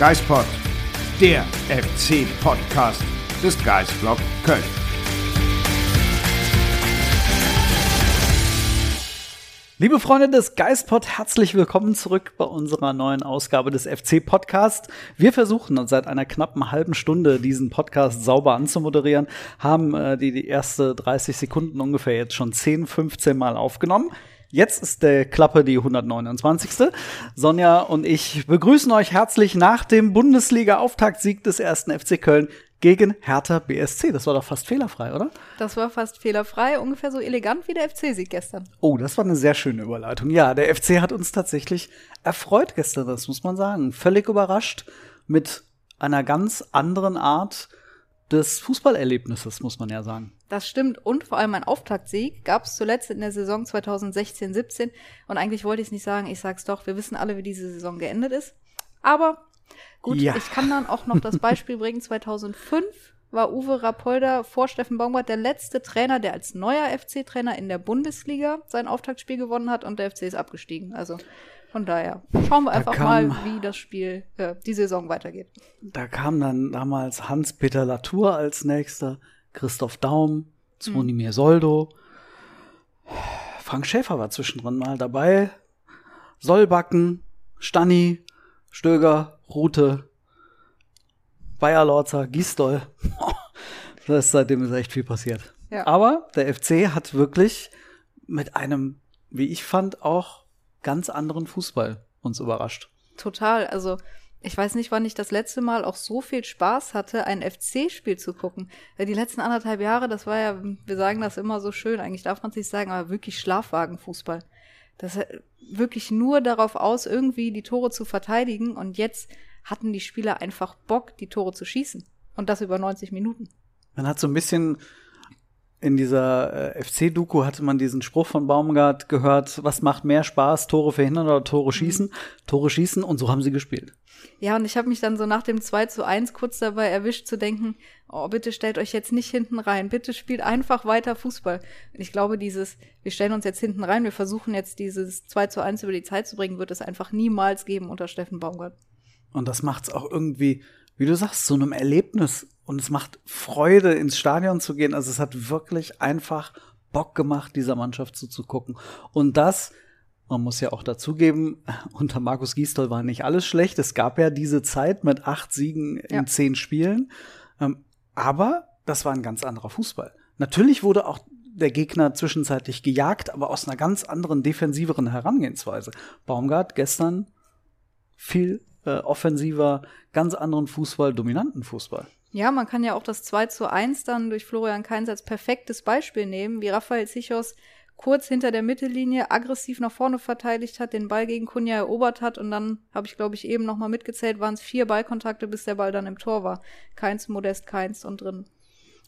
Geispod, der FC-Podcast des Geisblog Köln. Liebe Freunde des Geistpod, herzlich willkommen zurück bei unserer neuen Ausgabe des FC Podcast. Wir versuchen seit einer knappen halben Stunde diesen Podcast sauber anzumoderieren, haben äh, die, die erste 30 Sekunden ungefähr jetzt schon 10, 15 Mal aufgenommen. Jetzt ist der Klappe die 129. Sonja und ich begrüßen euch herzlich nach dem Bundesliga-Auftaktsieg des ersten FC Köln gegen Hertha BSC. Das war doch fast fehlerfrei, oder? Das war fast fehlerfrei, ungefähr so elegant wie der FC-Sieg gestern. Oh, das war eine sehr schöne Überleitung. Ja, der FC hat uns tatsächlich erfreut gestern, das muss man sagen. Völlig überrascht mit einer ganz anderen Art des Fußballerlebnisses, muss man ja sagen. Das stimmt. Und vor allem ein Auftaktsieg gab es zuletzt in der Saison 2016-17. Und eigentlich wollte ich es nicht sagen, ich sag's doch, wir wissen alle, wie diese Saison geendet ist. Aber gut, Ja. ich kann dann auch noch das Beispiel bringen. 2005 war Uwe Rapolda vor Steffen Baumgart der letzte Trainer, der als neuer FC-Trainer in der Bundesliga sein Auftaktspiel gewonnen hat und der FC ist abgestiegen. Also von daher schauen wir einfach kam- mal, wie das Spiel, äh, die Saison weitergeht. Da kam dann damals Hans-Peter Latour als nächster, Christoph Daum, Zvonimir Soldo. Frank Schäfer war zwischendrin mal dabei. Sollbacken, Stanni, Stöger, Rute, Bayerlorzer, Gisdol. das ist, seitdem ist echt viel passiert. Ja. Aber der FC hat wirklich mit einem, wie ich fand, auch ganz anderen Fußball uns überrascht. Total. Also, ich weiß nicht, wann ich das letzte Mal auch so viel Spaß hatte, ein FC-Spiel zu gucken. Die letzten anderthalb Jahre, das war ja, wir sagen das immer so schön, eigentlich darf man es nicht sagen, aber wirklich Schlafwagenfußball. Das ist wirklich nur darauf aus, irgendwie die Tore zu verteidigen. Und jetzt hatten die Spieler einfach Bock, die Tore zu schießen. Und das über 90 Minuten. Man hat so ein bisschen in dieser äh, FC-Doku hatte man diesen Spruch von Baumgart gehört, was macht mehr Spaß, Tore verhindern oder Tore schießen? Tore schießen und so haben sie gespielt. Ja, und ich habe mich dann so nach dem 2 zu 1 kurz dabei erwischt zu denken, oh, bitte stellt euch jetzt nicht hinten rein, bitte spielt einfach weiter Fußball. Und ich glaube, dieses, wir stellen uns jetzt hinten rein, wir versuchen jetzt dieses 2 zu 1 über die Zeit zu bringen, wird es einfach niemals geben unter Steffen Baumgart. Und das macht's auch irgendwie, wie du sagst, zu einem Erlebnis. Und es macht Freude, ins Stadion zu gehen. Also es hat wirklich einfach Bock gemacht, dieser Mannschaft zuzugucken. Und das, man muss ja auch dazugeben, unter Markus Gisdol war nicht alles schlecht. Es gab ja diese Zeit mit acht Siegen in Ja. zehn Spielen. Ähm, aber das war ein ganz anderer Fußball. Natürlich wurde auch der Gegner zwischenzeitlich gejagt, aber aus einer ganz anderen, defensiveren Herangehensweise. Baumgart gestern viel äh, offensiver, ganz anderen Fußball, dominanten Fußball. Ja, man kann ja auch das 2 zu 1 dann durch Florian Kainz als perfektes Beispiel nehmen, wie Raphael Zichos kurz hinter der Mittellinie aggressiv nach vorne verteidigt hat, den Ball gegen Kunja erobert hat und dann habe ich, glaube ich, eben noch mal mitgezählt, waren es vier Ballkontakte, bis der Ball dann im Tor war. Keins, Modest, Keins und drin.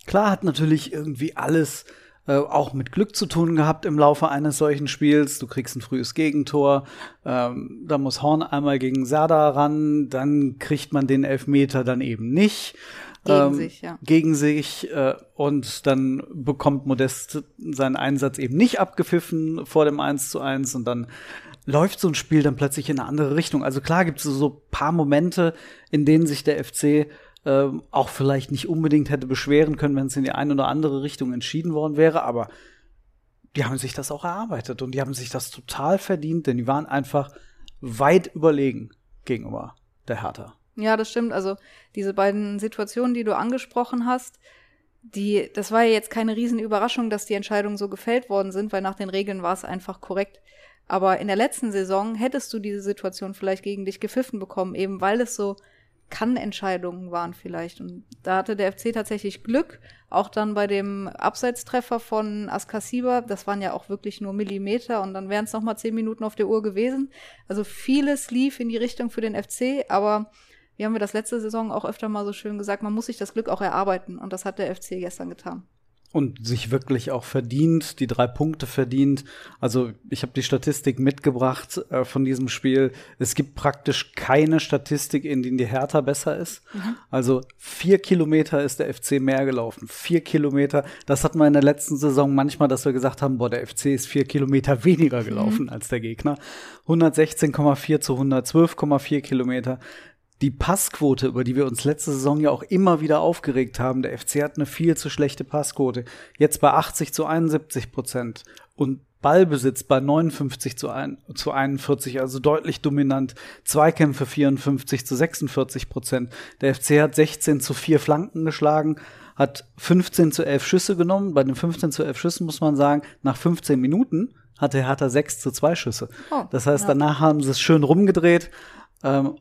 Klar hat natürlich irgendwie alles äh, auch mit Glück zu tun gehabt im Laufe eines solchen Spiels. Du kriegst ein frühes Gegentor, ähm, da muss Horn einmal gegen Serda ran, dann kriegt man den Elfmeter dann eben nicht. Gegen sich, ja. Gegen sich äh, und dann bekommt Modest seinen Einsatz eben nicht abgepfiffen vor dem 1 zu 1 und dann läuft so ein Spiel dann plötzlich in eine andere Richtung. Also klar gibt es so paar Momente, in denen sich der FC ähm, auch vielleicht nicht unbedingt hätte beschweren können, wenn es in die eine oder andere Richtung entschieden worden wäre, aber die haben sich das auch erarbeitet und die haben sich das total verdient, denn die waren einfach weit überlegen gegenüber der Hertha. Ja, das stimmt. Also diese beiden Situationen, die du angesprochen hast, die, das war ja jetzt keine Riesenüberraschung, dass die Entscheidungen so gefällt worden sind, weil nach den Regeln war es einfach korrekt. Aber in der letzten Saison hättest du diese Situation vielleicht gegen dich gepfiffen bekommen, eben weil es so Kann-Entscheidungen waren vielleicht. Und da hatte der FC tatsächlich Glück, auch dann bei dem Abseitstreffer von Askasiba, das waren ja auch wirklich nur Millimeter und dann wären es nochmal zehn Minuten auf der Uhr gewesen. Also vieles lief in die Richtung für den FC, aber wie haben wir das letzte Saison auch öfter mal so schön gesagt, man muss sich das Glück auch erarbeiten und das hat der FC gestern getan und sich wirklich auch verdient, die drei Punkte verdient. Also ich habe die Statistik mitgebracht äh, von diesem Spiel. Es gibt praktisch keine Statistik, in denen die Hertha besser ist. Mhm. Also vier Kilometer ist der FC mehr gelaufen. Vier Kilometer. Das hatten wir in der letzten Saison manchmal, dass wir gesagt haben, boah, der FC ist vier Kilometer weniger gelaufen mhm. als der Gegner. 116,4 zu 112,4 Kilometer die Passquote, über die wir uns letzte Saison ja auch immer wieder aufgeregt haben. Der FC hat eine viel zu schlechte Passquote. Jetzt bei 80 zu 71 Prozent und Ballbesitz bei 59 zu, ein, zu 41, also deutlich dominant. Zweikämpfe 54 zu 46 Prozent. Der FC hat 16 zu 4 Flanken geschlagen, hat 15 zu 11 Schüsse genommen. Bei den 15 zu 11 Schüssen muss man sagen, nach 15 Minuten hatte Hertha 6 zu 2 Schüsse. Oh, das heißt, ja. danach haben sie es schön rumgedreht. Ähm,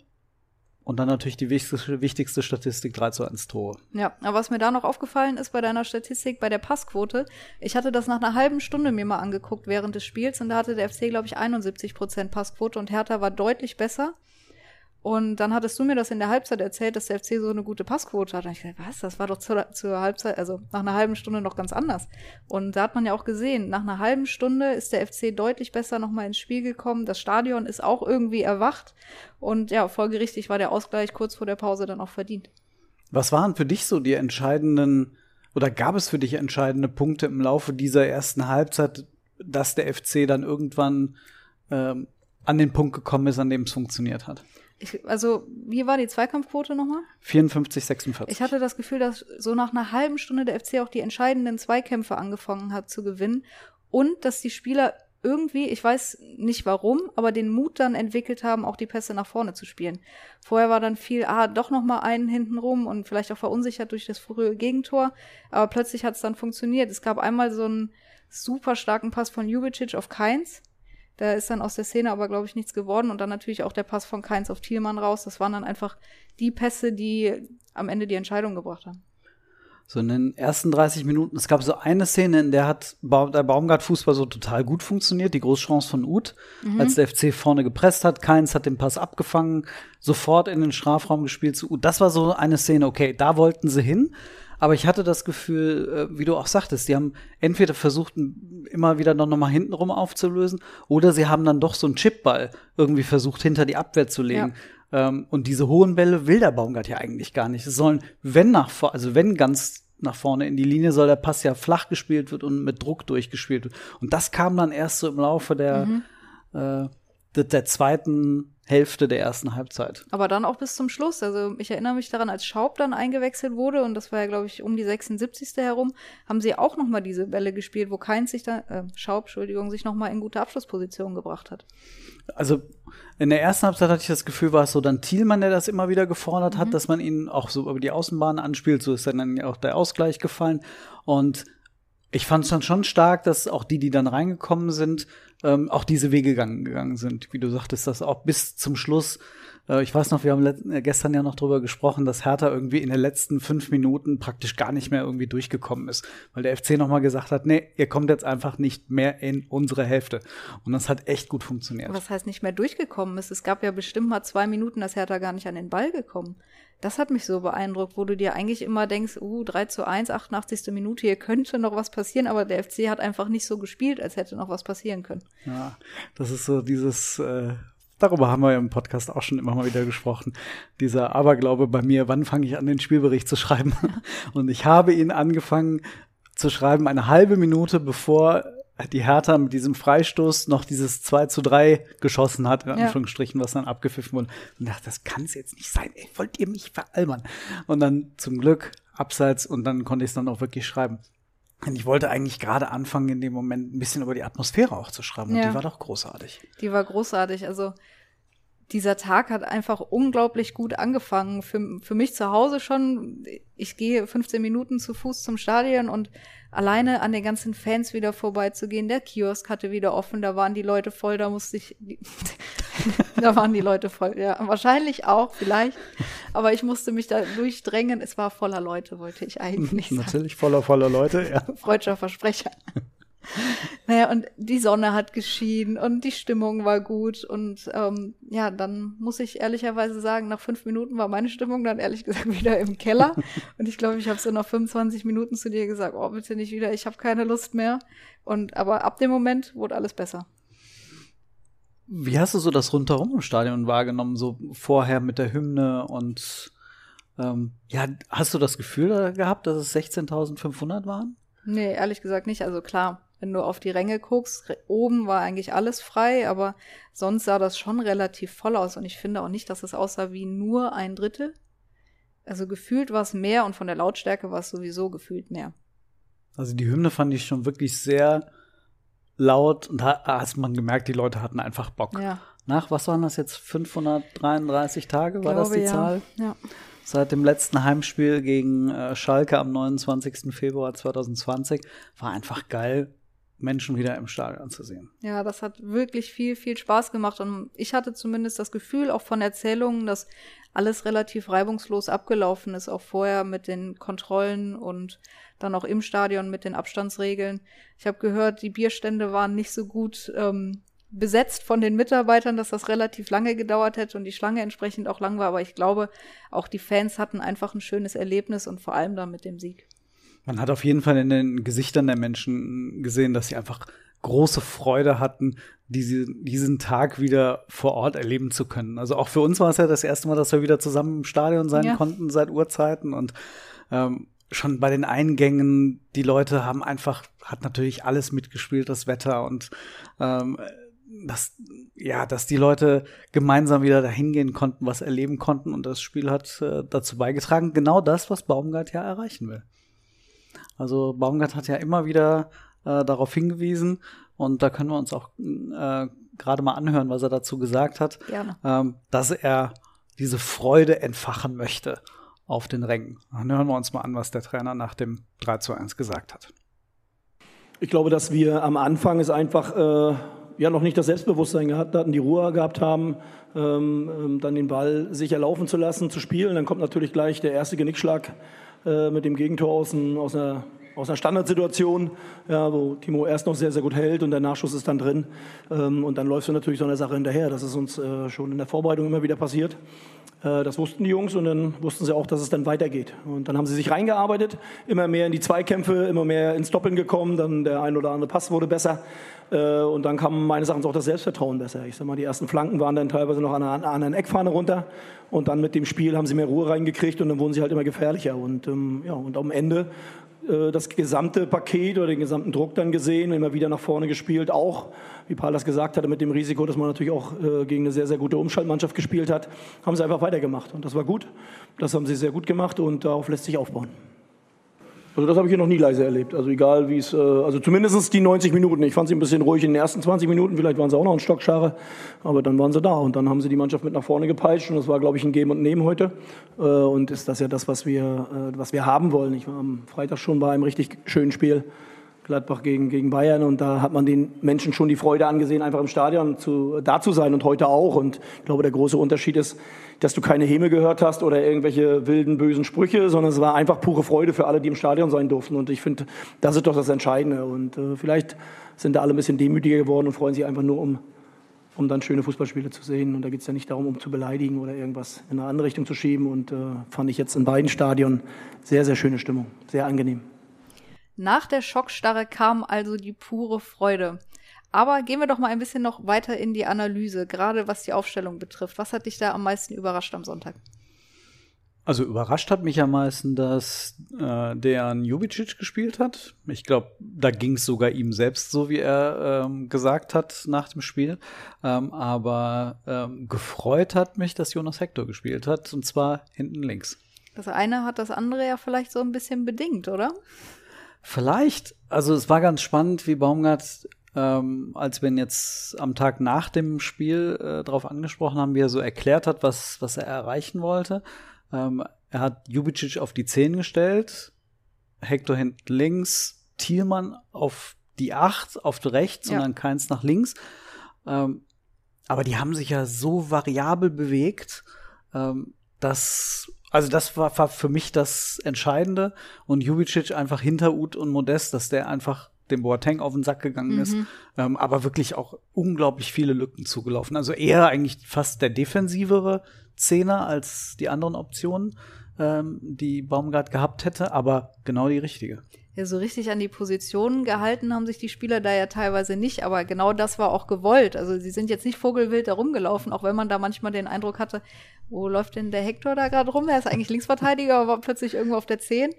und dann natürlich die wichtigste, Statistik 3 zu 1 Tore. Ja, aber was mir da noch aufgefallen ist bei deiner Statistik, bei der Passquote, ich hatte das nach einer halben Stunde mir mal angeguckt während des Spiels und da hatte der FC, glaube ich, 71 Prozent Passquote und Hertha war deutlich besser. Und dann hattest du mir das in der Halbzeit erzählt, dass der FC so eine gute Passquote hat. Und ich dachte, was? Das war doch zur, zur Halbzeit, also nach einer halben Stunde noch ganz anders. Und da hat man ja auch gesehen, nach einer halben Stunde ist der FC deutlich besser nochmal ins Spiel gekommen. Das Stadion ist auch irgendwie erwacht. Und ja, folgerichtig war der Ausgleich kurz vor der Pause dann auch verdient. Was waren für dich so die entscheidenden, oder gab es für dich entscheidende Punkte im Laufe dieser ersten Halbzeit, dass der FC dann irgendwann ähm, an den Punkt gekommen ist, an dem es funktioniert hat? Ich, also, wie war die Zweikampfquote nochmal? 54, 46. Ich hatte das Gefühl, dass so nach einer halben Stunde der FC auch die entscheidenden Zweikämpfe angefangen hat zu gewinnen und dass die Spieler irgendwie, ich weiß nicht warum, aber den Mut dann entwickelt haben, auch die Pässe nach vorne zu spielen. Vorher war dann viel, ah, doch noch mal einen hinten rum und vielleicht auch verunsichert durch das frühe Gegentor, aber plötzlich hat es dann funktioniert. Es gab einmal so einen super starken Pass von Jubicic auf Keins, da ist dann aus der Szene aber, glaube ich, nichts geworden. Und dann natürlich auch der Pass von Keins auf Thielmann raus. Das waren dann einfach die Pässe, die am Ende die Entscheidung gebracht haben. So in den ersten 30 Minuten, es gab so eine Szene, in der hat der Baumgart-Fußball so total gut funktioniert, die Großchance von Uth, mhm. als der FC vorne gepresst hat. Keins hat den Pass abgefangen, sofort in den Strafraum gespielt zu Uth. Das war so eine Szene, okay, da wollten sie hin. Aber ich hatte das Gefühl, äh, wie du auch sagtest, die haben entweder versucht, immer wieder noch, noch mal hintenrum aufzulösen, oder sie haben dann doch so einen Chipball irgendwie versucht, hinter die Abwehr zu legen. Ja. Ähm, und diese hohen Bälle will der Baumgart ja eigentlich gar nicht. Es sollen, wenn nach vor, also wenn ganz nach vorne in die Linie soll der Pass ja flach gespielt wird und mit Druck durchgespielt wird. Und das kam dann erst so im Laufe der, mhm. äh, der, zweiten Hälfte der ersten Halbzeit. Aber dann auch bis zum Schluss. Also ich erinnere mich daran, als Schaub dann eingewechselt wurde, und das war ja, glaube ich, um die 76. herum, haben sie auch noch mal diese Bälle gespielt, wo Keins sich dann, äh, Schaub, Entschuldigung, sich noch mal in gute Abschlussposition gebracht hat. Also in der ersten Halbzeit hatte ich das Gefühl, war es so dann Thielmann, der das immer wieder gefordert mhm. hat, dass man ihn auch so über die Außenbahn anspielt. So ist dann ja auch der Ausgleich gefallen. Und ich fand es dann schon stark, dass auch die, die dann reingekommen sind, ähm, auch diese Wege gegangen, gegangen sind. Wie du sagtest, dass auch bis zum Schluss, äh, ich weiß noch, wir haben äh, gestern ja noch drüber gesprochen, dass Hertha irgendwie in den letzten fünf Minuten praktisch gar nicht mehr irgendwie durchgekommen ist, weil der FC nochmal gesagt hat, nee, ihr kommt jetzt einfach nicht mehr in unsere Hälfte. Und das hat echt gut funktioniert. Was heißt nicht mehr durchgekommen ist? Es gab ja bestimmt mal zwei Minuten, dass Hertha gar nicht an den Ball gekommen. Das hat mich so beeindruckt, wo du dir eigentlich immer denkst, uh, 3 zu 1, 88. Minute, hier könnte noch was passieren, aber der FC hat einfach nicht so gespielt, als hätte noch was passieren können. Ja, das ist so dieses, äh, darüber haben wir ja im Podcast auch schon immer mal wieder gesprochen. Dieser Aberglaube bei mir, wann fange ich an, den Spielbericht zu schreiben? Und ich habe ihn angefangen zu schreiben, eine halbe Minute bevor die Hertha mit diesem Freistoß noch dieses 2 zu 3 geschossen hat, in Anführungsstrichen, ja. was dann abgepfiffen wurde. Und dachte, das kann es jetzt nicht sein. Ey, wollt ihr mich veralbern? Und dann zum Glück abseits und dann konnte ich es dann auch wirklich schreiben. Und ich wollte eigentlich gerade anfangen, in dem Moment ein bisschen über die Atmosphäre auch zu schreiben. Und ja. die war doch großartig. Die war großartig. Also dieser Tag hat einfach unglaublich gut angefangen. Für, für mich zu Hause schon. Ich gehe 15 Minuten zu Fuß zum Stadion und alleine an den ganzen Fans wieder vorbeizugehen. Der Kiosk hatte wieder offen, da waren die Leute voll, da musste ich, da waren die Leute voll, ja. Wahrscheinlich auch, vielleicht. Aber ich musste mich da durchdrängen. Es war voller Leute, wollte ich eigentlich sagen. Natürlich voller, voller Leute, ja. Freudscher Versprecher. Naja, und die Sonne hat geschienen und die Stimmung war gut. Und ähm, ja, dann muss ich ehrlicherweise sagen, nach fünf Minuten war meine Stimmung dann ehrlich gesagt wieder im Keller. und ich glaube, ich habe so nach 25 Minuten zu dir gesagt, oh, bitte nicht wieder, ich habe keine Lust mehr. Und aber ab dem Moment wurde alles besser. Wie hast du so das rundherum im Stadion wahrgenommen, so vorher mit der Hymne und ähm, ja, hast du das Gefühl gehabt, dass es 16.500 waren? Nee, ehrlich gesagt nicht. Also klar, wenn du auf die Ränge guckst, oben war eigentlich alles frei, aber sonst sah das schon relativ voll aus und ich finde auch nicht, dass es aussah wie nur ein Drittel. Also gefühlt war es mehr und von der Lautstärke war es sowieso gefühlt mehr. Also die Hymne fand ich schon wirklich sehr laut und da hast man gemerkt, die Leute hatten einfach Bock. Ja. Nach, was waren das jetzt, 533 Tage, war Glaube, das die ja. Zahl? Ja. Seit dem letzten Heimspiel gegen äh, Schalke am 29. Februar 2020 war einfach geil, Menschen wieder im Stadion zu sehen. Ja, das hat wirklich viel, viel Spaß gemacht. Und ich hatte zumindest das Gefühl, auch von Erzählungen, dass alles relativ reibungslos abgelaufen ist, auch vorher mit den Kontrollen und dann auch im Stadion mit den Abstandsregeln. Ich habe gehört, die Bierstände waren nicht so gut ähm, besetzt von den Mitarbeitern, dass das relativ lange gedauert hätte und die Schlange entsprechend auch lang war. Aber ich glaube, auch die Fans hatten einfach ein schönes Erlebnis und vor allem dann mit dem Sieg. Man hat auf jeden Fall in den Gesichtern der Menschen gesehen, dass sie einfach große Freude hatten, diese, diesen Tag wieder vor Ort erleben zu können. Also auch für uns war es ja das erste Mal, dass wir wieder zusammen im Stadion sein Ja. konnten seit Urzeiten und ähm, schon bei den Eingängen, die Leute haben einfach, hat natürlich alles mitgespielt, das Wetter und ähm, dass, ja, dass die Leute gemeinsam wieder dahin gehen konnten, was erleben konnten und das Spiel hat äh, dazu beigetragen, genau das, was Baumgart ja erreichen will. Also Baumgart hat ja immer wieder äh, darauf hingewiesen und da können wir uns auch äh, gerade mal anhören, was er dazu gesagt hat, ähm, dass er diese Freude entfachen möchte auf den Rängen. Dann hören wir uns mal an, was der Trainer nach dem 3 zu 1 gesagt hat. Ich glaube, dass wir am Anfang es einfach äh, ja noch nicht das Selbstbewusstsein gehabt hatten, die Ruhe gehabt haben, ähm, ähm, dann den Ball sicher laufen zu lassen, zu spielen. Dann kommt natürlich gleich der erste Genickschlag äh, mit dem Gegentor aus, ein, aus einer aus einer Standardsituation, ja, wo Timo erst noch sehr, sehr gut hält und der Nachschuss ist dann drin. Ähm, und dann läufst du natürlich so einer Sache hinterher. Das ist uns äh, schon in der Vorbereitung immer wieder passiert. Äh, das wussten die Jungs und dann wussten sie auch, dass es dann weitergeht. Und dann haben sie sich reingearbeitet, immer mehr in die Zweikämpfe, immer mehr ins Doppeln gekommen. Dann der ein oder andere Pass wurde besser. Äh, Und dann kam meines Erachtens auch das Selbstvertrauen besser. Ich sag mal, die ersten Flanken waren dann teilweise noch an einer an einer anderen Eckfahne runter. Und dann mit dem Spiel haben sie mehr Ruhe reingekriegt und dann wurden sie halt immer gefährlicher. Und, ähm, ja, und am Ende äh, das gesamte Paket oder den gesamten Druck dann gesehen, immer wieder nach vorne gespielt, auch, wie Paul das gesagt hatte, mit dem Risiko, dass man natürlich auch äh, gegen eine sehr, sehr gute Umschaltmannschaft gespielt hat, haben sie einfach weitergemacht. Und das war gut. Das haben sie sehr gut gemacht und darauf lässt sich aufbauen. Also das habe ich hier noch nie leise erlebt. Also egal wie es, äh, also zumindest die 90 Minuten. Ich fand sie ein bisschen ruhig in den ersten 20 Minuten. Vielleicht waren sie auch noch ein Stockschare, aber dann waren sie da und dann haben sie die Mannschaft mit nach vorne gepeitscht und das war, glaube ich, ein Geben und Nehmen heute. Äh, und ist das ja das, was wir, äh, was wir haben wollen. Ich war am Freitag schon bei einem richtig schönen Spiel. Gladbach gegen, gegen Bayern und da hat man den Menschen schon die Freude angesehen, einfach im Stadion zu, da zu sein und heute auch. Und ich glaube, der große Unterschied ist, dass du keine Häme gehört hast oder irgendwelche wilden, bösen Sprüche, sondern es war einfach pure Freude für alle, die im Stadion sein durften. Und ich finde, das ist doch das Entscheidende. Und äh, vielleicht sind da alle ein bisschen demütiger geworden und freuen sich einfach nur um, um dann schöne Fußballspiele zu sehen. Und da geht es ja nicht darum, um zu beleidigen oder irgendwas in eine andere Richtung zu schieben. Und äh, fand ich jetzt in beiden Stadien sehr, sehr schöne Stimmung, sehr angenehm. Nach der Schockstarre kam also die pure Freude. Aber gehen wir doch mal ein bisschen noch weiter in die Analyse, gerade was die Aufstellung betrifft. Was hat dich da am meisten überrascht am Sonntag? Also überrascht hat mich am meisten, dass äh, Dejan Jubicic gespielt hat. Ich glaube, da ging es sogar ihm selbst so, wie er ähm, gesagt hat nach dem Spiel. Ähm, aber ähm, gefreut hat mich, dass Jonas Hector gespielt hat, und zwar hinten links. Das eine hat das andere ja vielleicht so ein bisschen bedingt, oder? Vielleicht. Also es war ganz spannend, wie Baumgart, ähm, als wir ihn jetzt am Tag nach dem Spiel äh, darauf angesprochen haben, wie er so erklärt hat, was, was er erreichen wollte. Ähm, er hat Jubicic auf die 10 gestellt, Hector hinten links, Thielmann auf die 8, auf die rechts Ja. und dann keins nach links. Ähm, aber die haben sich ja so variabel bewegt, ähm, dass also das war, war für mich das Entscheidende und Jubicic einfach hinter Ut und Modest, dass der einfach dem Boateng auf den Sack gegangen ist, Mhm. ähm, aber wirklich auch unglaublich viele Lücken zugelaufen. Also eher eigentlich fast der defensivere Zehner als die anderen Optionen, ähm, die Baumgart gehabt hätte, aber genau die richtige. Ja, so richtig an die Positionen gehalten haben sich die Spieler da ja teilweise nicht, aber genau das war auch gewollt. Also sie sind jetzt nicht vogelwild da rumgelaufen, auch wenn man da manchmal den Eindruck hatte, wo läuft denn der Hector da gerade rum? Er ist eigentlich Linksverteidiger, aber war plötzlich irgendwo auf der 10.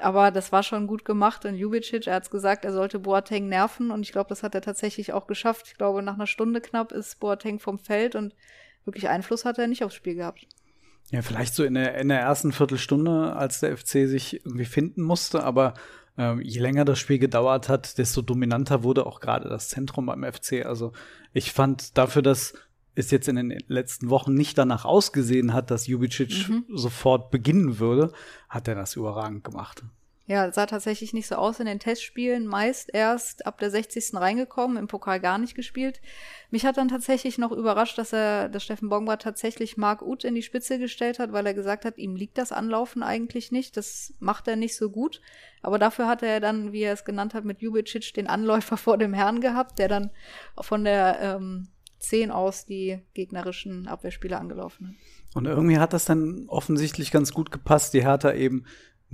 Aber das war schon gut gemacht und Jubicic, er hat's gesagt, er sollte Boateng nerven und ich glaube, das hat er tatsächlich auch geschafft. Ich glaube, nach einer Stunde knapp ist Boateng vom Feld und wirklich Einfluss hat er nicht aufs Spiel gehabt. Ja, vielleicht so in der, in der ersten Viertelstunde, als der FC sich irgendwie finden musste, aber ähm, je länger das Spiel gedauert hat, desto dominanter wurde auch gerade das Zentrum beim FC. Also ich fand dafür, dass es jetzt in den letzten Wochen nicht danach ausgesehen hat, dass Jubicic sofort beginnen würde, hat er das überragend gemacht. Ja, sah tatsächlich nicht so aus in den Testspielen. Meist erst ab der 60. reingekommen, im Pokal gar nicht gespielt. Mich hat dann tatsächlich noch überrascht, dass er, dass Steffen Bongbar tatsächlich Marc Uth in die Spitze gestellt hat, weil er gesagt hat, ihm liegt das Anlaufen eigentlich nicht. Das macht er nicht so gut. Aber dafür hat er dann, wie er es genannt hat, mit Jubicic den Anläufer vor dem Herrn gehabt, der dann von der ähm, 10 aus die gegnerischen Abwehrspieler angelaufen hat. Und irgendwie hat das dann offensichtlich ganz gut gepasst, die Hertha eben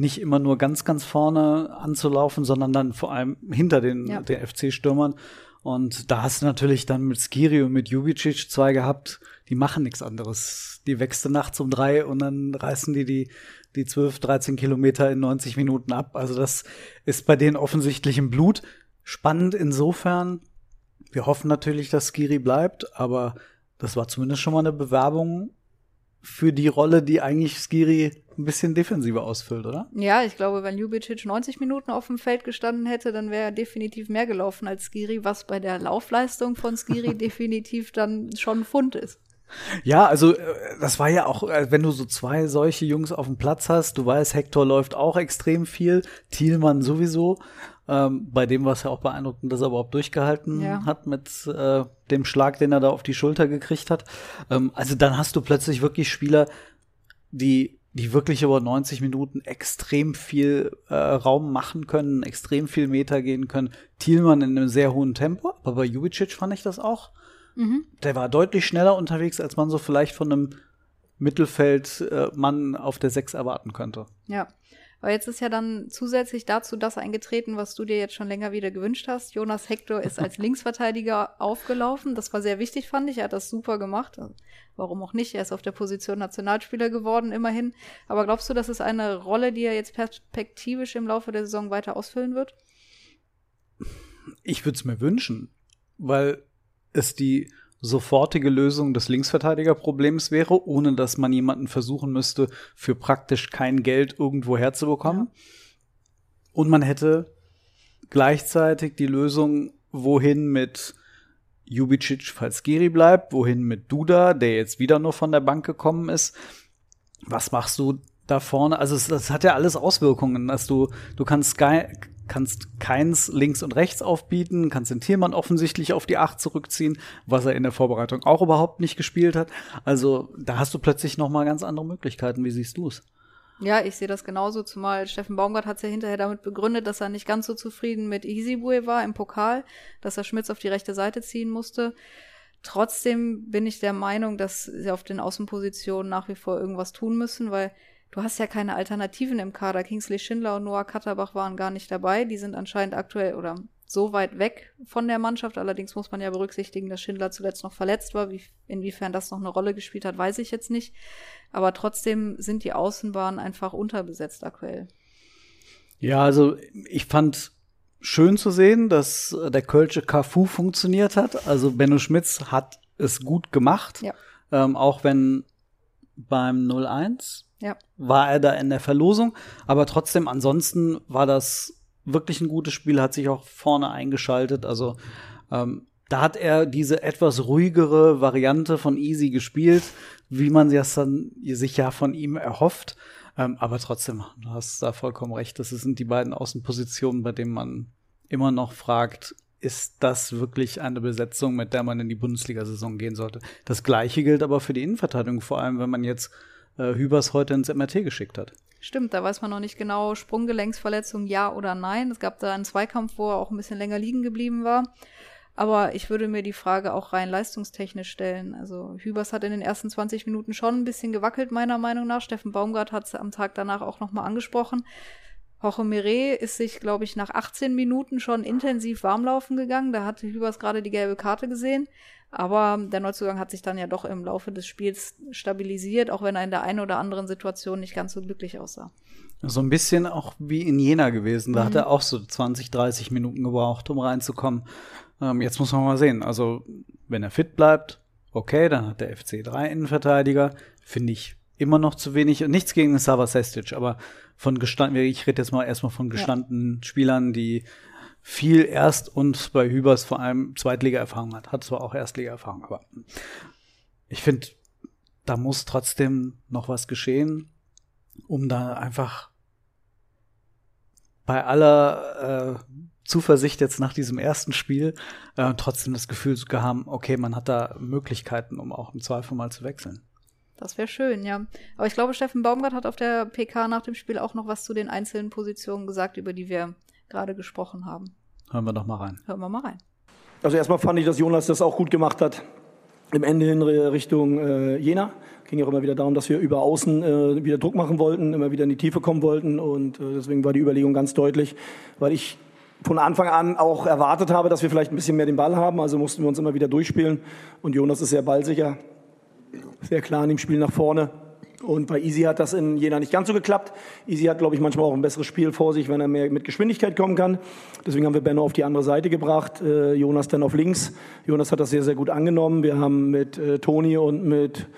nicht immer nur ganz, ganz vorne anzulaufen, sondern dann vor allem hinter den, Ja. den FC-Stürmern. Und da hast du natürlich dann mit Skiri und mit Jubicic zwei gehabt, die machen nichts anderes. Die wächst nachts um drei und dann reißen die die, die 12, 13 Kilometer in 90 Minuten ab. Also das ist bei denen offensichtlich im Blut. Spannend insofern. Wir hoffen natürlich, dass Skiri bleibt, aber das war zumindest schon mal eine Bewerbung für die Rolle, die eigentlich Skiri ein bisschen defensiver ausfüllt, oder? Ja, ich glaube, wenn Ljubicic 90 Minuten auf dem Feld gestanden hätte, dann wäre er definitiv mehr gelaufen als Skiri, was bei der Laufleistung von Skiri definitiv dann schon ein Fund ist. Ja, also äh, das war ja auch, äh, wenn du so zwei solche Jungs auf dem Platz hast, du weißt, Hector läuft auch extrem viel, Thielmann sowieso. Ähm, bei dem war es ja auch beeindruckend, dass er überhaupt durchgehalten Ja. hat mit äh, dem Schlag, den er da auf die Schulter gekriegt hat. Ähm, also dann hast du plötzlich wirklich Spieler, die die wirklich über 90 Minuten extrem viel äh, Raum machen können, extrem viel Meter gehen können. Thielmann in einem sehr hohen Tempo, aber bei Jubicic fand ich das auch. Der war deutlich schneller unterwegs, als man so vielleicht von einem Mittelfeldmann auf der 6 erwarten könnte. Ja. Aber jetzt ist ja dann zusätzlich dazu das eingetreten, was du dir jetzt schon länger wieder gewünscht hast. Jonas Hector ist als Linksverteidiger aufgelaufen. Das war sehr wichtig, fand ich. Er hat das super gemacht. Also, warum auch nicht? Er ist auf der Position Nationalspieler geworden, immerhin. Aber glaubst du, das ist eine Rolle, die er jetzt perspektivisch im Laufe der Saison weiter ausfüllen wird? Ich würde es mir wünschen, weil es die sofortige Lösung des Linksverteidigerproblems wäre, ohne dass man jemanden versuchen müsste, für praktisch kein Geld irgendwo herzubekommen. Und man hätte gleichzeitig die Lösung, wohin mit Jubicic, falls Giri bleibt, wohin mit Duda, der jetzt wieder nur von der Bank gekommen ist. Was machst du da vorne? Also es, das hat ja alles Auswirkungen, dass du, du kannst Sky, kannst keins links und rechts aufbieten, kannst den Thielmann offensichtlich auf die Acht zurückziehen, was er in der Vorbereitung auch überhaupt nicht gespielt hat. Also da hast du plötzlich noch ganz andere Möglichkeiten. Wie siehst du es? Ja, ich sehe das genauso, zumal Steffen Baumgart hat es ja hinterher damit begründet, dass er nicht ganz so zufrieden mit Isibue war im Pokal, dass er Schmitz auf die rechte Seite ziehen musste. Trotzdem bin ich der Meinung, dass sie auf den Außenpositionen nach wie vor irgendwas tun müssen, weil du hast ja keine Alternativen im Kader. Kingsley Schindler und Noah Katterbach waren gar nicht dabei. Die sind anscheinend aktuell oder so weit weg von der Mannschaft. Allerdings muss man ja berücksichtigen, dass Schindler zuletzt noch verletzt war. Wie, inwiefern das noch eine Rolle gespielt hat, weiß ich jetzt nicht. Aber trotzdem sind die Außenbahnen einfach unterbesetzt aktuell. Ja, also ich fand schön zu sehen, dass der Kölsche Cafu funktioniert hat. Also Benno Schmitz hat es gut gemacht. Ja. Ähm, auch wenn beim 0-1 Ja. war er da in der Verlosung. Aber trotzdem, ansonsten war das wirklich ein gutes Spiel, hat sich auch vorne eingeschaltet. Also ähm, da hat er diese etwas ruhigere Variante von Easy gespielt, wie man das dann sich ja von ihm erhofft. Ähm, aber trotzdem, du hast da vollkommen recht. Das sind die beiden Außenpositionen, bei denen man immer noch fragt, ist das wirklich eine Besetzung, mit der man in die Bundesliga-Saison gehen sollte. Das gleiche gilt aber für die Innenverteidigung, vor allem wenn man jetzt äh, Hübers heute ins MRT geschickt hat. Stimmt, da weiß man noch nicht genau, Sprunggelenksverletzung ja oder nein. Es gab da einen Zweikampf, wo er auch ein bisschen länger liegen geblieben war. Aber ich würde mir die Frage auch rein leistungstechnisch stellen. Also Hübers hat in den ersten 20 Minuten schon ein bisschen gewackelt, meiner Meinung nach. Steffen Baumgart hat es am Tag danach auch nochmal angesprochen. Jorge Mire ist sich, glaube ich, nach 18 Minuten schon intensiv warmlaufen gegangen. Da hatte Hübers gerade die gelbe Karte gesehen. Aber der Neuzugang hat sich dann ja doch im Laufe des Spiels stabilisiert, auch wenn er in der einen oder anderen Situation nicht ganz so glücklich aussah. So ein bisschen auch wie in Jena gewesen. Da mhm. hat er auch so 20, 30 Minuten gebraucht, um reinzukommen. Ähm, jetzt muss man mal sehen. Also, wenn er fit bleibt, okay, dann hat der FC drei Innenverteidiger. Finde ich immer noch zu wenig. Und nichts gegen Sava Sestic, aber von gestanden, ich rede jetzt mal erstmal von gestandenen ja. Spielern, die viel Erst- und bei Hübers vor allem Zweitliga-Erfahrung hat. Hat zwar auch Erstliga-Erfahrung, aber ich finde, da muss trotzdem noch was geschehen, um da einfach bei aller äh, Zuversicht jetzt nach diesem ersten Spiel äh, trotzdem das Gefühl zu haben, okay, man hat da Möglichkeiten, um auch im Zweifel mal zu wechseln. Das wäre schön, ja. Aber ich glaube, Steffen Baumgart hat auf der PK nach dem Spiel auch noch was zu den einzelnen Positionen gesagt, über die wir gerade gesprochen haben. Hören wir doch mal rein. Hören wir mal rein. Also erstmal fand ich, dass Jonas das auch gut gemacht hat. Im Ende hin Richtung äh, Jena. Ging ja auch immer wieder darum, dass wir über außen äh, wieder Druck machen wollten, immer wieder in die Tiefe kommen wollten. Und äh, deswegen war die Überlegung ganz deutlich, weil ich von Anfang an auch erwartet habe, dass wir vielleicht ein bisschen mehr den Ball haben. Also mussten wir uns immer wieder durchspielen. Und Jonas ist sehr ballsicher, sehr klar in dem Spiel nach vorne. Und bei Easy hat das in Jena nicht ganz so geklappt. Easy hat, glaube ich, manchmal auch ein besseres Spiel vor sich, wenn er mehr mit Geschwindigkeit kommen kann. Deswegen haben wir Benno auf die andere Seite gebracht, äh, Jonas dann auf links. Jonas hat das sehr, sehr gut angenommen. Wir haben mit äh, Toni und mit,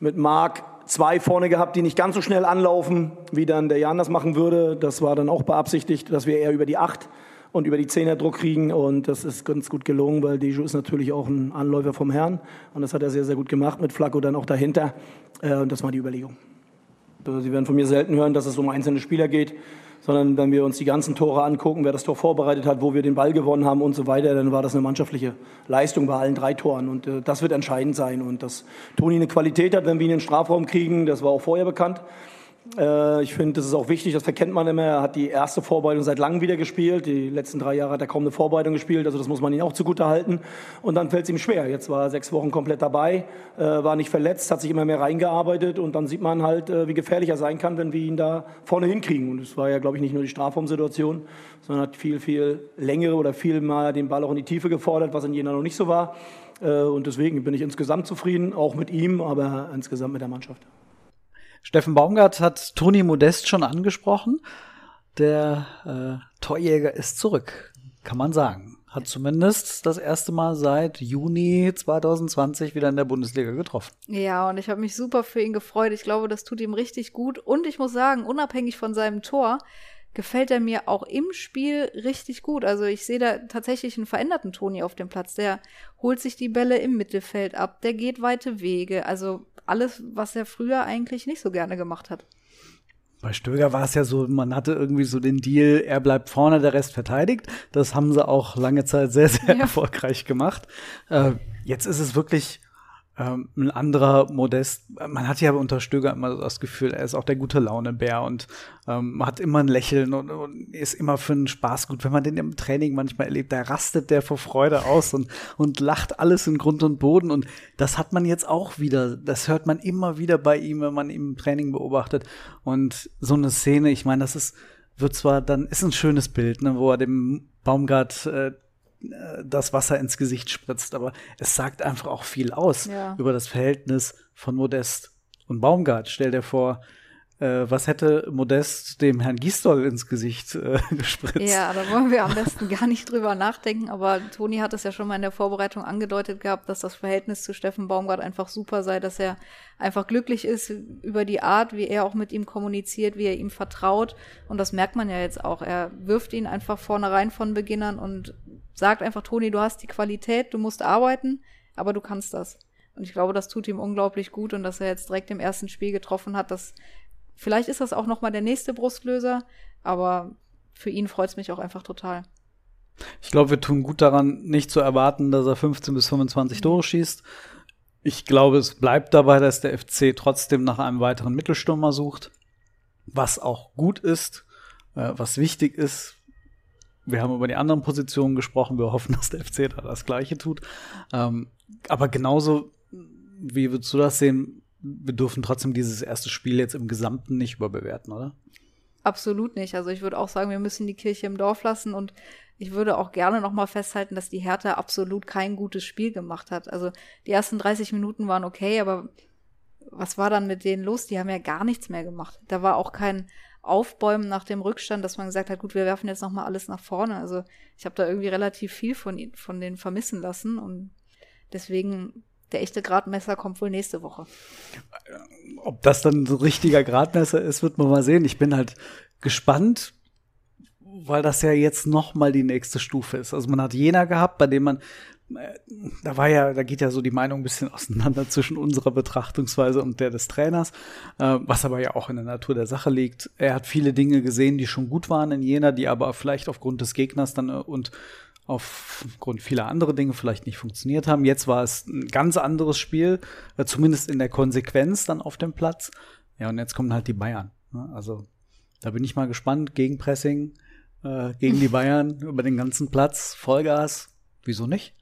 mit Marc zwei vorne gehabt, die nicht ganz so schnell anlaufen, wie dann der Jan das machen würde. Das war dann auch beabsichtigt, dass wir eher über die acht und über die Zehner Druck kriegen. Und das ist ganz gut gelungen, weil Deju ist natürlich auch ein Anläufer vom Herrn. Und das hat er sehr, sehr gut gemacht, mit Flacco dann auch dahinter. Äh, und das war die Überlegung. Also Sie werden von mir selten hören, dass es um einzelne Spieler geht, sondern wenn wir uns die ganzen Tore angucken, wer das Tor vorbereitet hat, wo wir den Ball gewonnen haben und so weiter, dann war das eine mannschaftliche Leistung bei allen drei Toren. Und äh, das wird entscheidend sein. Und dass Toni eine Qualität hat, wenn wir ihn in den Strafraum kriegen, das war auch vorher bekannt. Äh, ich finde, das ist auch wichtig, das verkennt man immer. Er hat die erste Vorbereitung seit langem wieder gespielt. Die letzten drei Jahre hat er kaum eine Vorbereitung gespielt, also das muss man ihm auch zugute halten. Und dann fällt es ihm schwer. Jetzt war er sechs Wochen komplett dabei, äh, war nicht verletzt, hat sich immer mehr reingearbeitet und dann sieht man halt, äh, wie gefährlich er sein kann, wenn wir ihn da vorne hinkriegen. Und es war ja, glaube ich, nicht nur die Strafraumsituation, sondern hat viel, viel längere oder viel mal den Ball auch in die Tiefe gefordert, was in Jena noch nicht so war. Und deswegen bin ich insgesamt zufrieden, auch mit ihm, aber insgesamt mit der Mannschaft. Steffen Baumgart hat Toni Modest schon angesprochen. Der äh, Torjäger ist zurück, kann man sagen. Hat zumindest das erste Mal seit Juni 2020 wieder in der Bundesliga getroffen. Ja, und ich habe mich super für ihn gefreut. Ich glaube, das tut ihm richtig gut. Und ich muss sagen, unabhängig von seinem Tor, gefällt er mir auch im Spiel richtig gut. Also ich sehe da tatsächlich einen veränderten Toni auf dem Platz. Der holt sich die Bälle im Mittelfeld ab, der geht weite Wege. Also alles, was er früher eigentlich nicht so gerne gemacht hat. Bei Stöger war es ja so, man hatte irgendwie so den Deal, er bleibt vorne, der Rest verteidigt. Das haben sie auch lange Zeit sehr, sehr ja. erfolgreich gemacht. Äh, jetzt ist es wirklich ähm, ein anderer Modest. Man hat ja unter Stöger immer das Gefühl, er ist auch der gute Launebär und ähm, hat immer ein Lächeln und, und, ist immer für einen Spaß gut. Wenn man den im Training manchmal erlebt, da rastet der vor Freude aus und, und lacht alles in Grund und Boden. Und das hat man jetzt auch wieder. Das hört man immer wieder bei ihm, wenn man ihn im Training beobachtet. Und so eine Szene, ich meine, das ist, wird zwar dann, ist ein schönes Bild, ne, wo er dem Baumgart äh, das Wasser ins Gesicht spritzt, aber es sagt einfach auch viel aus ja. über das Verhältnis von Modest und Baumgart. Stell dir vor, äh, was hätte Modest dem Herrn Gisdol ins Gesicht äh, gespritzt? Ja, da wollen wir am besten gar nicht drüber nachdenken, aber Toni hat es ja schon mal in der Vorbereitung angedeutet gehabt, dass das Verhältnis zu Steffen Baumgart einfach super sei, dass er einfach glücklich ist über die Art, wie er auch mit ihm kommuniziert, wie er ihm vertraut und das merkt man ja jetzt auch. Er wirft ihn einfach vorne rein von Beginnern und sagt einfach, Toni, du hast die Qualität, du musst arbeiten, aber du kannst das. Und ich glaube, das tut ihm unglaublich gut und dass er jetzt direkt im ersten Spiel getroffen hat, das vielleicht ist das auch noch mal der nächste Brustlöser, aber für ihn freut es mich auch einfach total. Ich glaube, wir tun gut daran, nicht zu erwarten, dass er 15 bis 25 Tore schießt. Ich glaube, es bleibt dabei, dass der FC trotzdem nach einem weiteren Mittelstürmer sucht, was auch gut ist, äh, was wichtig ist. Wir haben über die anderen Positionen gesprochen. Wir hoffen, dass der FC da das Gleiche tut. Ähm, aber genauso, wie würdest du das sehen? Wir dürfen trotzdem dieses erste Spiel jetzt im Gesamten nicht überbewerten, oder? Absolut nicht. Also ich würde auch sagen, wir müssen die Kirche im Dorf lassen und ich würde auch gerne noch mal festhalten, dass die Hertha absolut kein gutes Spiel gemacht hat. Also die ersten 30 Minuten waren okay, aber was war dann mit denen los? Die haben ja gar nichts mehr gemacht. Da war auch kein Aufbäumen nach dem Rückstand, dass man gesagt hat, gut, wir werfen jetzt noch mal alles nach vorne. Also ich habe da irgendwie relativ viel von, von denen vermissen lassen und deswegen der echte Gradmesser kommt wohl nächste Woche. Ob das dann so richtiger Gradmesser ist, wird man mal sehen. Ich bin halt gespannt, weil das ja jetzt noch mal die nächste Stufe ist. Also man hat Jena gehabt, bei dem man äh, da war ja, da geht ja so die Meinung ein bisschen auseinander zwischen unserer Betrachtungsweise und der des Trainers, äh, was aber ja auch in der Natur der Sache liegt. Er hat viele Dinge gesehen, die schon gut waren in Jena, die aber vielleicht aufgrund des Gegners dann äh, und aufgrund vieler anderer Dinge vielleicht nicht funktioniert haben. Jetzt war es ein ganz anderes Spiel, zumindest in der Konsequenz dann auf dem Platz. Ja, und jetzt kommen halt die Bayern. Ne? Also da bin ich mal gespannt. Gegenpressing, äh, gegen die Bayern über den ganzen Platz, Vollgas. Wieso nicht?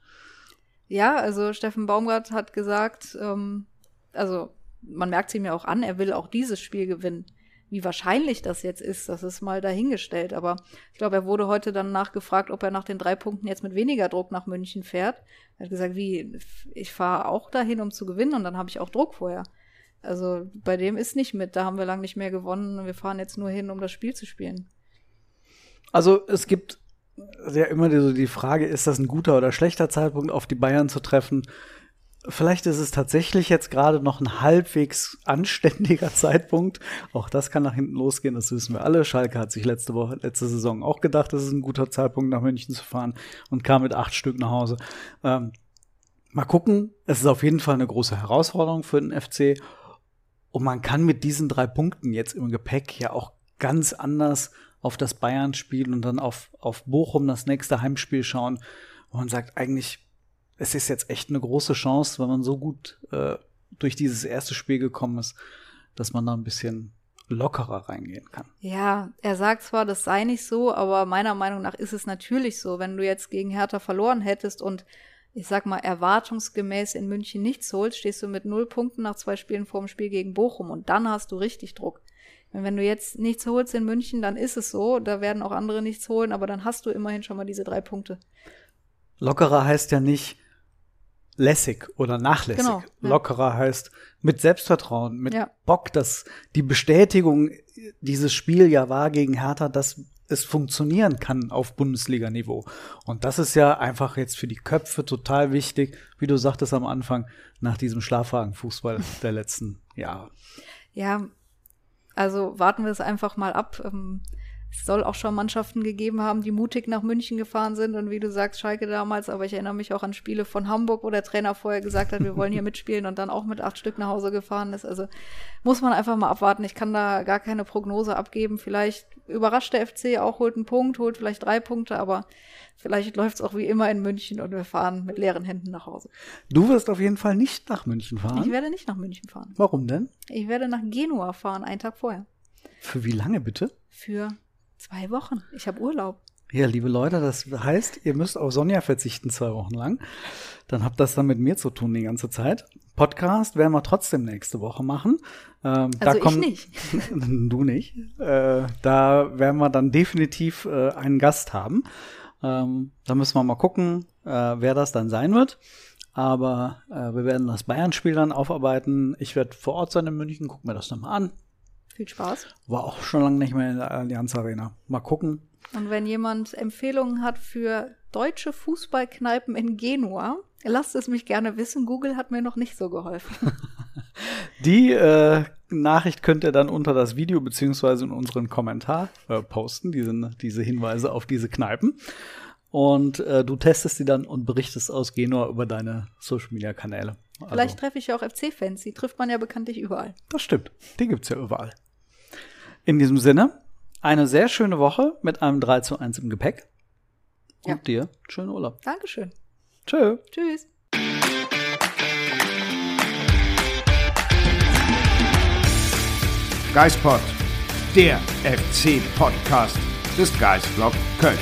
Ja, also Steffen Baumgart hat gesagt, ähm, also man merkt es ihm ja auch an, er will auch dieses Spiel gewinnen. Wie wahrscheinlich das jetzt ist, das ist mal dahingestellt. Aber ich glaube, er wurde heute dann nachgefragt, ob er nach den drei Punkten jetzt mit weniger Druck nach München fährt. Er hat gesagt, wie, ich fahre auch dahin, um zu gewinnen und dann habe ich auch Druck vorher. Also bei dem ist nicht mit, da haben wir lange nicht mehr gewonnen wir fahren jetzt nur hin, um das Spiel zu spielen. Also es gibt ja immer so die Frage, ist das ein guter oder schlechter Zeitpunkt, auf die Bayern zu treffen? Vielleicht ist es tatsächlich jetzt gerade noch ein halbwegs anständiger Zeitpunkt. Auch das kann nach hinten losgehen, das wissen wir alle. Schalke hat sich letzte Woche, letzte Saison auch gedacht, das ist ein guter Zeitpunkt, nach München zu fahren und kam mit acht Stück nach Hause. Ähm, mal gucken. Es ist auf jeden Fall eine große Herausforderung für den FC. Und man kann mit diesen drei Punkten jetzt im Gepäck ja auch ganz anders auf das Bayern-Spiel und dann auf, auf Bochum das nächste Heimspiel schauen, wo man sagt, eigentlich, es ist jetzt echt eine große Chance, wenn man so gut äh, durch dieses erste Spiel gekommen ist, dass man da ein bisschen lockerer reingehen kann. Ja, er sagt zwar, das sei nicht so, aber meiner Meinung nach ist es natürlich so. Wenn du jetzt gegen Hertha verloren hättest und ich sag mal, erwartungsgemäß in München nichts holst, stehst du mit null Punkten nach zwei Spielen vor dem Spiel gegen Bochum und dann hast du richtig Druck. Wenn du jetzt nichts holst in München, dann ist es so. Da werden auch andere nichts holen, aber dann hast du immerhin schon mal diese drei Punkte. Lockerer heißt ja nicht lässig oder nachlässig. Genau, ja. Lockerer heißt mit Selbstvertrauen, mit ja. Bock, dass die Bestätigung dieses Spiel ja war gegen Hertha, dass es funktionieren kann auf Bundesliga-Niveau. Und das ist ja einfach jetzt für die Köpfe total wichtig, wie du sagtest am Anfang, nach diesem Schlafwagenfußball der letzten Jahre. Ja, also warten wir es einfach mal ab. Ähm, es soll auch schon Mannschaften gegeben haben, die mutig nach München gefahren sind und wie du sagst, Schalke damals, aber ich erinnere mich auch an Spiele von Hamburg, wo der Trainer vorher gesagt hat, wir wollen hier mitspielen und dann auch mit acht Stück nach Hause gefahren ist. Also muss man einfach mal abwarten. Ich kann da gar keine Prognose abgeben. Vielleicht überrascht der FC auch, holt einen Punkt, holt vielleicht drei Punkte, aber vielleicht läuft es auch wie immer in München und wir fahren mit leeren Händen nach Hause. Du wirst auf jeden Fall nicht nach München fahren. Ich werde nicht nach München fahren. Warum denn? Ich werde nach Genua fahren, einen Tag vorher. Für wie lange bitte? Für Zwei Wochen. Ich habe Urlaub. Ja, liebe Leute, das heißt, ihr müsst auf Sonja verzichten zwei Wochen lang. Dann habt das dann mit mir zu tun die ganze Zeit. Podcast werden wir trotzdem nächste Woche machen. Ähm, also da kommt, ich nicht. du nicht. Äh, da werden wir dann definitiv äh, einen Gast haben. Ähm, da müssen wir mal gucken, äh, wer das dann sein wird. Aber äh, wir werden das Bayern-Spiel dann aufarbeiten. Ich werde vor Ort sein in München, gucken wir das dann mal an. Viel Spaß. War auch schon lange nicht mehr in der Allianz Arena. Mal gucken. Und wenn jemand Empfehlungen hat für deutsche Fußballkneipen in Genua, lasst es mich gerne wissen. Google hat mir noch nicht so geholfen. Die äh, Nachricht könnt ihr dann unter das Video beziehungsweise in unseren Kommentar äh, posten, diese, diese Hinweise auf diese Kneipen. Und äh, du testest sie dann und berichtest aus Genua über deine Social Media Kanäle. Vielleicht also, treffe ich ja auch FC-Fans, die trifft man ja bekanntlich überall. Das stimmt, die gibt's ja überall. In diesem Sinne, eine sehr schöne Woche mit einem 3 zu 1 im Gepäck. Und Ja. dir schönen Urlaub. Dankeschön. Tschö. Tschüss. Geispod, der FC-Podcast des Geistblog Köln.